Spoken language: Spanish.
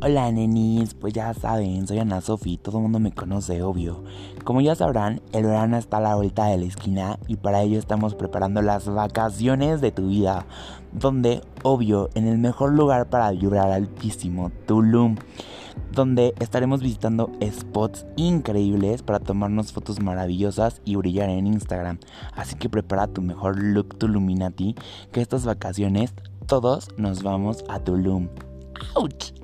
Hola nenis, pues ya saben, soy Ana Sofi, todo el mundo me conoce, obvio. Como ya sabrán, el verano está a la vuelta de la esquina y para ello estamos preparando las vacaciones de tu vida, donde, obvio, en el mejor lugar para vibrar altísimo, Tulum, donde estaremos visitando spots increíbles para tomarnos fotos maravillosas y brillar en Instagram. Así que prepara tu mejor look Tuluminati, que estas vacaciones todos nos vamos a Tulum. ¡Auch!